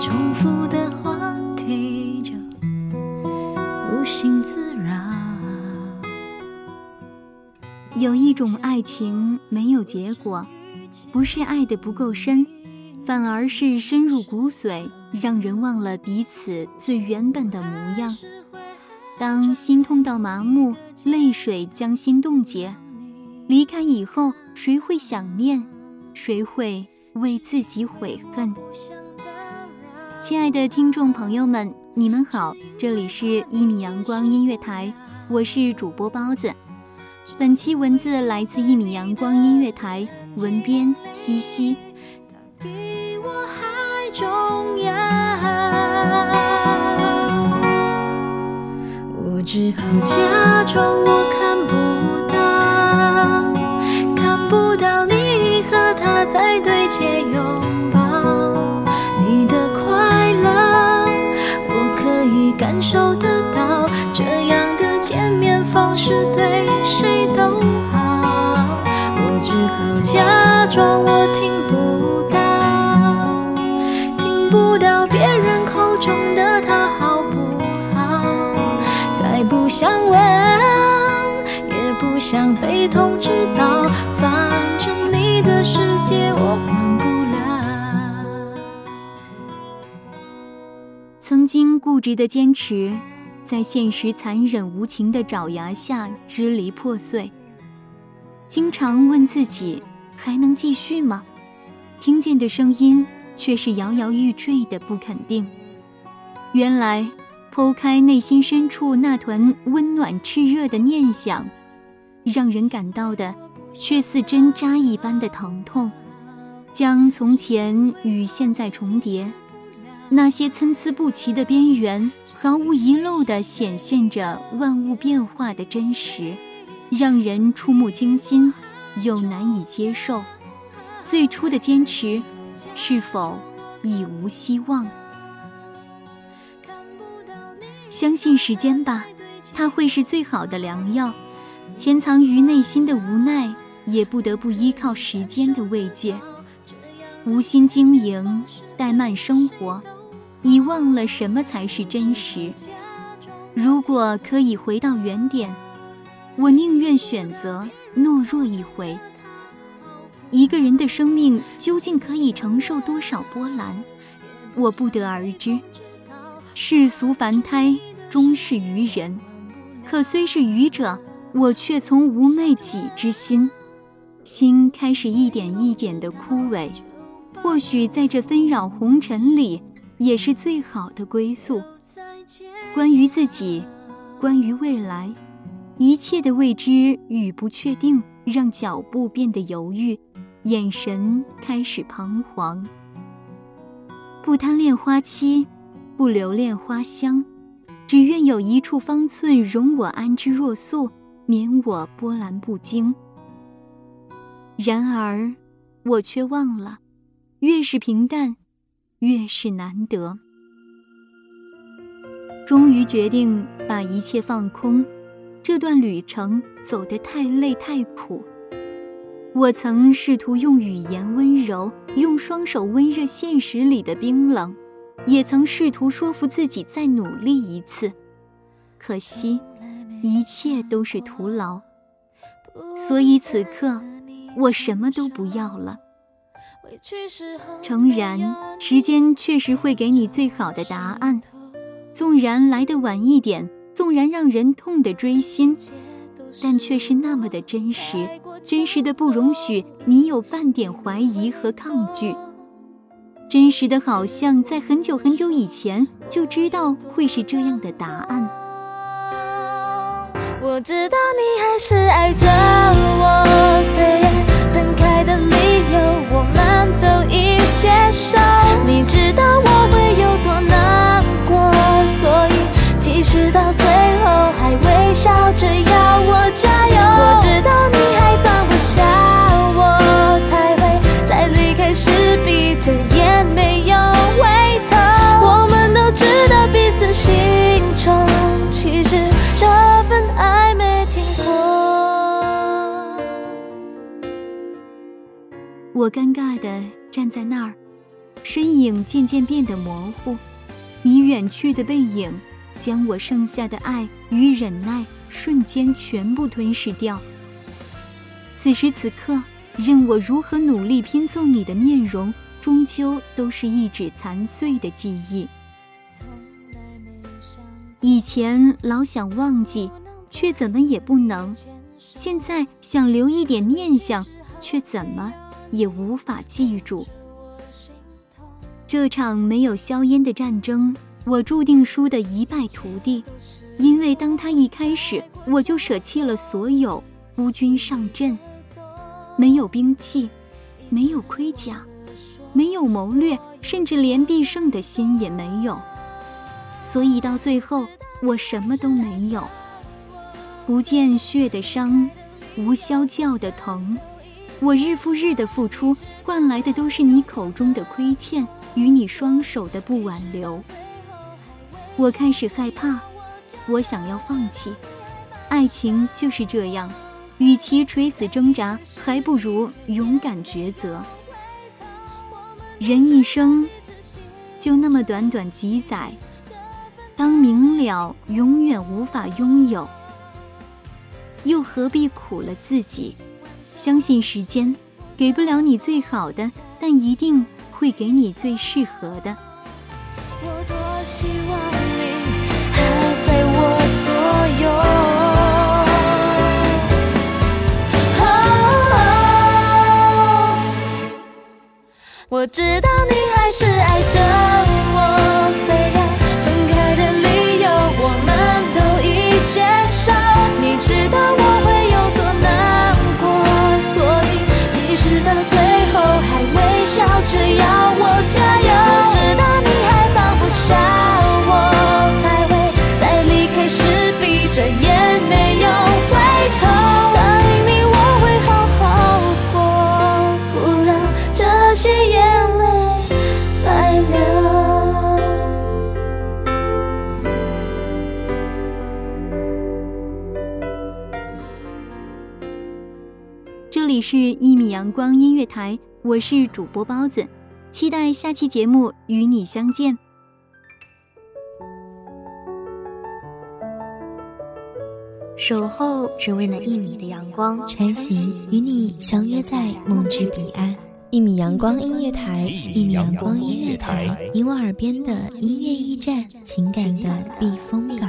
重复的话题就无心自扰。有一种爱情没有结果，不是爱的不够深，反而是深入骨髓，让人忘了彼此最原本的模样。当心痛到麻木，泪水将心冻结，离开以后，谁会想念？谁会为自己悔恨？亲爱的听众朋友们，你们好，这里是一米阳光音乐台，我是主播包子。本期文字来自一米阳光音乐台，文编西西。比我还重要。我只好假装我看感受得到，这样的见面方式对谁都好。我只好假装我听不到，听不到别人口中的他好不好，再不想问，也不想被通知到，反正你的世经固执的坚持，在现实残忍无情的爪牙下支离破碎。经常问自己，还能继续吗？听见的声音却是摇摇欲坠的不肯定。原来，剖开内心深处那团温暖炽热的念想，让人感到的却似针扎一般的疼痛，将从前与现在重叠。那些参差不齐的边缘，毫无遗漏地显现着万物变化的真实，让人触目惊心，又难以接受。最初的坚持，是否已无希望？相信时间吧，它会是最好的良药。潜藏于内心的无奈，也不得不依靠时间的慰藉。无心经营，怠慢生活。遗忘了什么才是真实。如果可以回到原点，我宁愿选择懦弱一回。一个人的生命究竟可以承受多少波澜，我不得而知。世俗凡胎，终是愚人。可虽是愚者，我却从无昧己之心，心开始一点一点的枯萎。或许在这纷扰红尘里，也是最好的归宿。关于自己，关于未来，一切的未知与不确定，让脚步变得犹豫，眼神开始彷徨。不贪恋花期，不留恋花香，只愿有一处方寸容我安之若素，免我波澜不惊。然而，我却忘了，越是平淡，越是难得。终于决定把一切放空，这段旅程走得太累太苦。我曾试图用语言温柔，用双手温热现实里的冰冷，也曾试图说服自己再努力一次，可惜，一切都是徒劳。所以此刻，我什么都不要了。诚然，时间确实会给你最好的答案，纵然来得晚一点，纵然让人痛得锥心。但却是那么的真实，真实的不容许你有半点怀疑和抗拒，真实的好像在很久很久以前就知道会是这样的答案。我知道你还是爱着我，虽然分开的理由我们都已接受，你知道我会有多难过，所以即使到最后还微笑着要。我加油。我知道你我尴尬地站在那儿，身影渐渐变得模糊。你远去的背影，将我剩下的爱与忍耐瞬间全部吞噬掉。此时此刻，任我如何努力拼凑你的面容，终究都是一纸残碎的记忆。以前老想忘记，却怎么也不能；现在想留一点念想，却怎么？也无法记住这场没有硝烟的战争，我注定输得一败涂地。因为当他一开始，我就舍弃了所有，孤军上阵，没有兵器，没有盔甲，没有谋略，甚至连必胜的心也没有。所以到最后，我什么都没有，不见血的伤，无消叫的疼。我日复日的付出，换来的都是你口中的亏欠与你双手的不挽留。我开始害怕，我想要放弃。爱情就是这样，与其垂死挣扎，还不如勇敢抉择。人一生就那么短短几载，当明了永远无法拥有，又何必苦了自己？相信时间给不了你最好的，但一定会给你最适合的。我多希望你还在我左右。我知道你还是爱着我，笑着要我加油，我知道你还放不下我，才会在离开时闭着眼没有回头。答应你我会好好过，不让这些眼泪白流。这里是《一米阳光音乐台》。我是主播包子，期待下期节目与你相见。守候只为那一米的阳光，穿行与你相约在梦之彼岸。一米阳光音乐台，一米阳光音乐台，你我耳边的音乐驿站，情感的避风港。